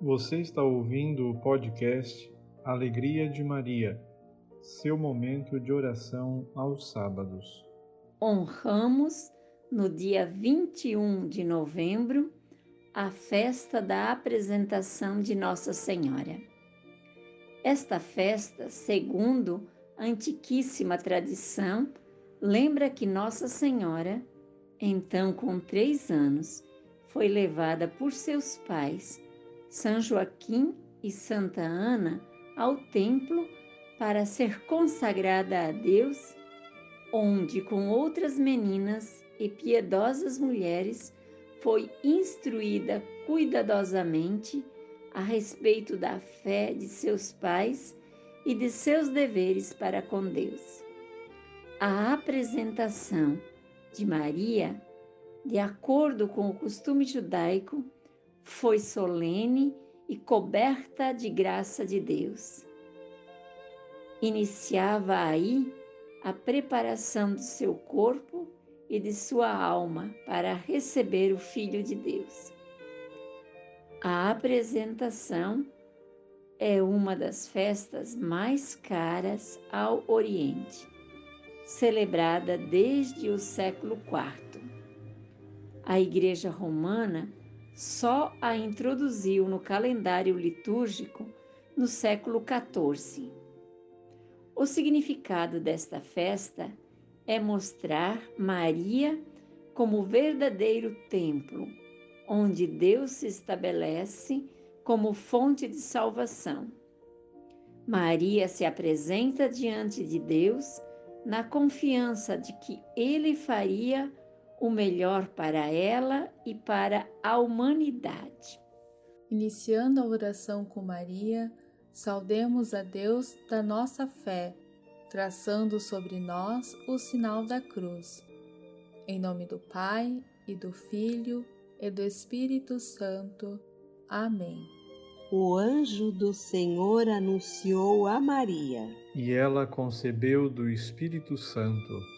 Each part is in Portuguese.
Você está ouvindo o podcast Alegria de Maria, seu momento de oração aos sábados. Honramos no dia 21 de novembro a festa da apresentação de Nossa Senhora. Esta festa, segundo a antiquíssima tradição, lembra que Nossa Senhora, então com três anos, foi levada por seus pais são Joaquim e Santa Ana ao templo para ser consagrada a Deus, onde, com outras meninas e piedosas mulheres, foi instruída cuidadosamente a respeito da fé de seus pais e de seus deveres para com Deus. A apresentação de Maria, de acordo com o costume judaico, foi solene e coberta de graça de Deus. Iniciava aí a preparação do seu corpo e de sua alma para receber o Filho de Deus. A apresentação é uma das festas mais caras ao Oriente, celebrada desde o século IV. A Igreja Romana só a introduziu no calendário litúrgico no século XIV. O significado desta festa é mostrar Maria como verdadeiro templo, onde Deus se estabelece como fonte de salvação. Maria se apresenta diante de Deus na confiança de que Ele faria o melhor para ela e para a humanidade. Iniciando a oração com Maria, saudemos a Deus da nossa fé, traçando sobre nós o sinal da cruz. Em nome do Pai e do Filho e do Espírito Santo. Amém. O anjo do Senhor anunciou a Maria. E ela concebeu do Espírito Santo.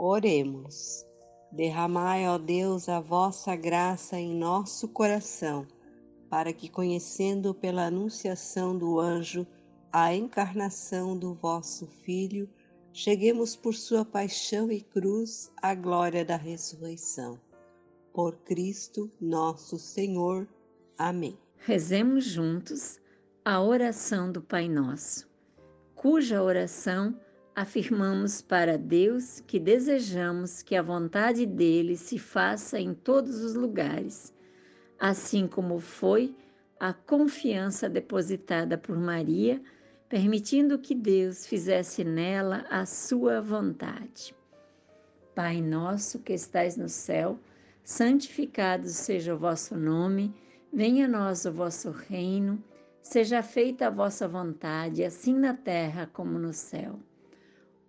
Oremos. Derramai, ó Deus, a vossa graça em nosso coração, para que, conhecendo pela anunciação do anjo a encarnação do vosso Filho, cheguemos por sua paixão e cruz à glória da ressurreição. Por Cristo nosso Senhor. Amém. Rezemos juntos a oração do Pai Nosso, cuja oração afirmamos para Deus que desejamos que a vontade dele se faça em todos os lugares, assim como foi a confiança depositada por Maria, permitindo que Deus fizesse nela a sua vontade. Pai nosso que estais no céu, santificado seja o vosso nome, venha a nós o vosso reino, seja feita a vossa vontade, assim na terra como no céu.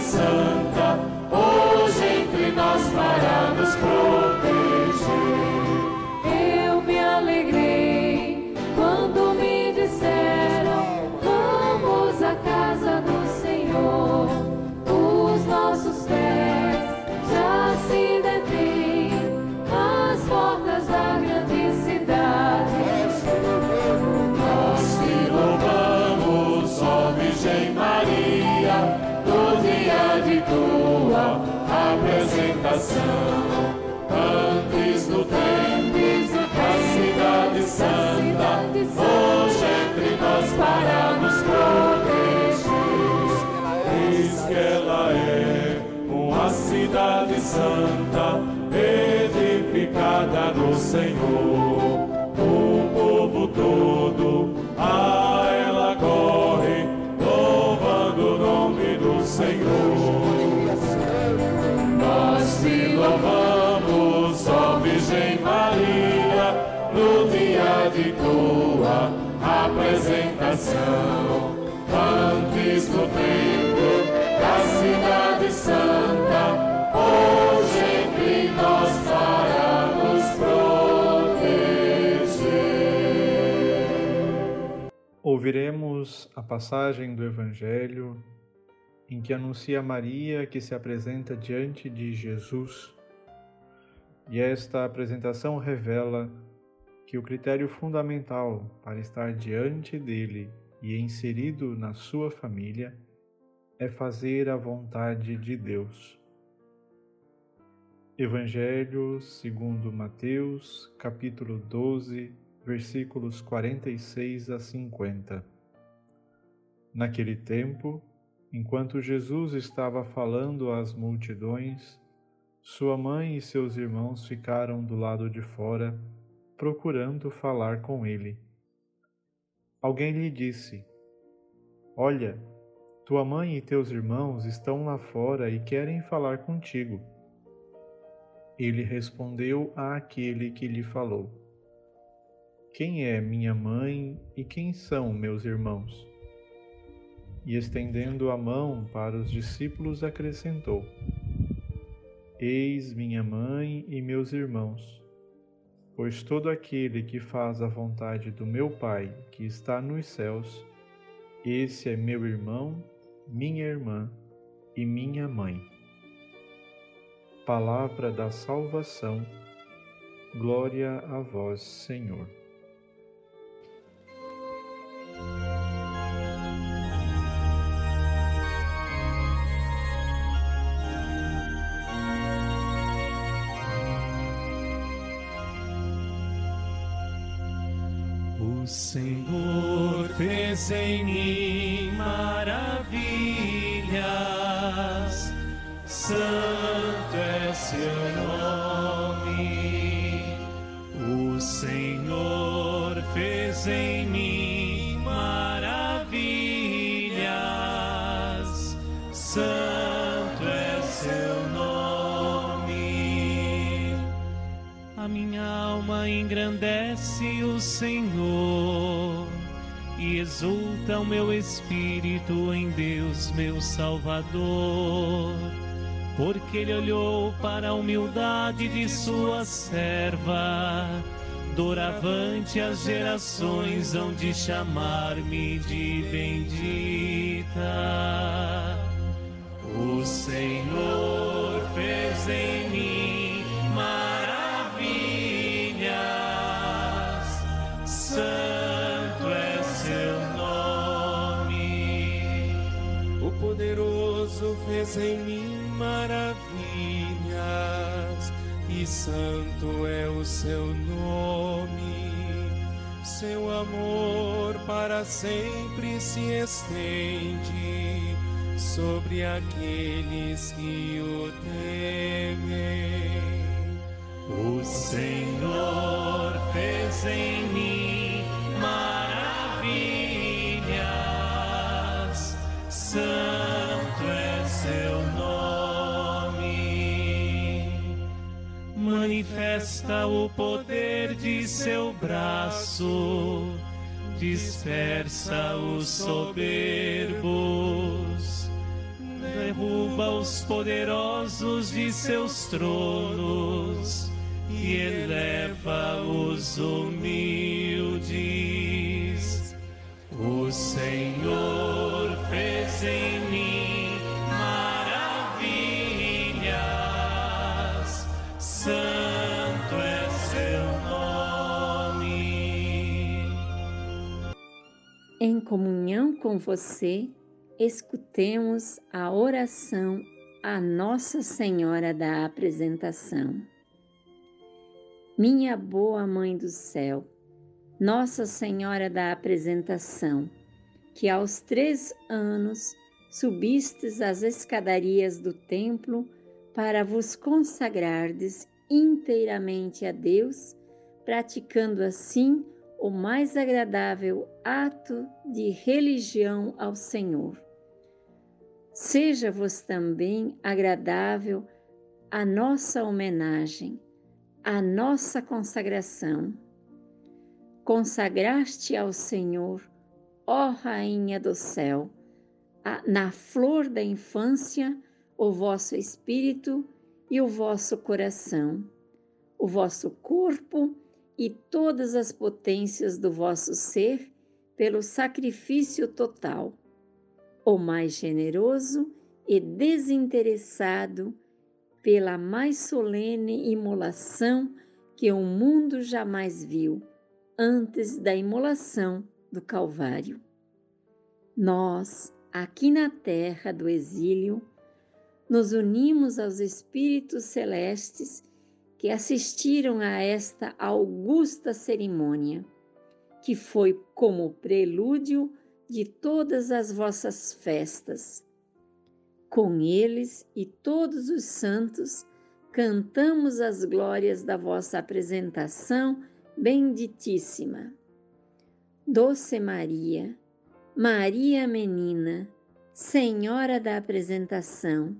Santa, hoje entre nós para nos proteger. Antes do tempo da cidade santa, hoje entre nós para nos proteger. Diz que ela é uma cidade santa, edificada no Senhor, o povo todo Ouviremos a passagem do Evangelho em que anuncia Maria que se apresenta diante de Jesus. E esta apresentação revela que o critério fundamental para estar diante dele e inserido na sua família é fazer a vontade de Deus. Evangelho segundo Mateus, capítulo 12, versículos 46 a 50. Naquele tempo, Enquanto Jesus estava falando às multidões, sua mãe e seus irmãos ficaram do lado de fora, procurando falar com ele. Alguém lhe disse: Olha, tua mãe e teus irmãos estão lá fora e querem falar contigo. Ele respondeu àquele que lhe falou: Quem é minha mãe e quem são meus irmãos? e estendendo a mão para os discípulos, acrescentou: Eis minha mãe e meus irmãos. Pois todo aquele que faz a vontade do meu Pai que está nos céus, esse é meu irmão, minha irmã e minha mãe. Palavra da salvação, glória a vós, Senhor. O Senhor fez em mim maravilhas, santo exulta o meu espírito em Deus, meu Salvador. Porque ele olhou para a humildade de sua serva, doravante as gerações hão de chamar-me de bendita. O Senhor fez em fez em mim maravilhas, e santo é o seu nome. Seu amor para sempre se estende sobre aqueles que o temem. O Senhor fez em mim Poder de seu braço dispersa os soberbos, derruba os poderosos de seus tronos e eleva os humildes. O Senhor fez em mim Em comunhão com você, escutemos a oração à Nossa Senhora da Apresentação. Minha boa Mãe do Céu, Nossa Senhora da Apresentação, que aos três anos subistes as escadarias do templo para vos consagrardes inteiramente a Deus, praticando assim o mais agradável ato de religião ao Senhor. Seja-vos também agradável a nossa homenagem a nossa consagração. Consagraste ao Senhor, ó Rainha do céu, a, na flor da infância, o vosso espírito e o vosso coração, o vosso corpo e todas as potências do vosso ser pelo sacrifício total, o mais generoso e desinteressado pela mais solene imolação que o mundo jamais viu antes da imolação do Calvário. Nós, aqui na terra do exílio, nos unimos aos espíritos celestes que assistiram a esta augusta cerimônia, que foi como prelúdio de todas as vossas festas com eles e todos os santos, cantamos as glórias da vossa apresentação benditíssima. Doce Maria, Maria Menina, Senhora da apresentação,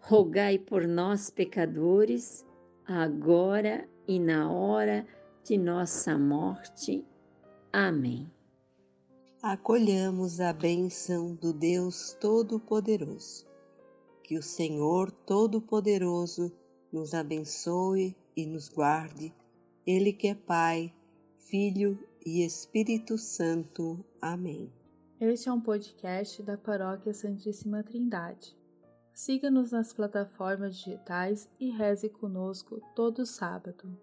rogai por nós, pecadores, agora e na hora de nossa morte. Amém acolhamos a bênção do Deus Todo-Poderoso. Que o Senhor Todo-Poderoso nos abençoe e nos guarde, Ele que é Pai, Filho e Espírito Santo. Amém. Este é um podcast da Paróquia Santíssima Trindade. Siga-nos nas plataformas digitais e reze conosco todo sábado.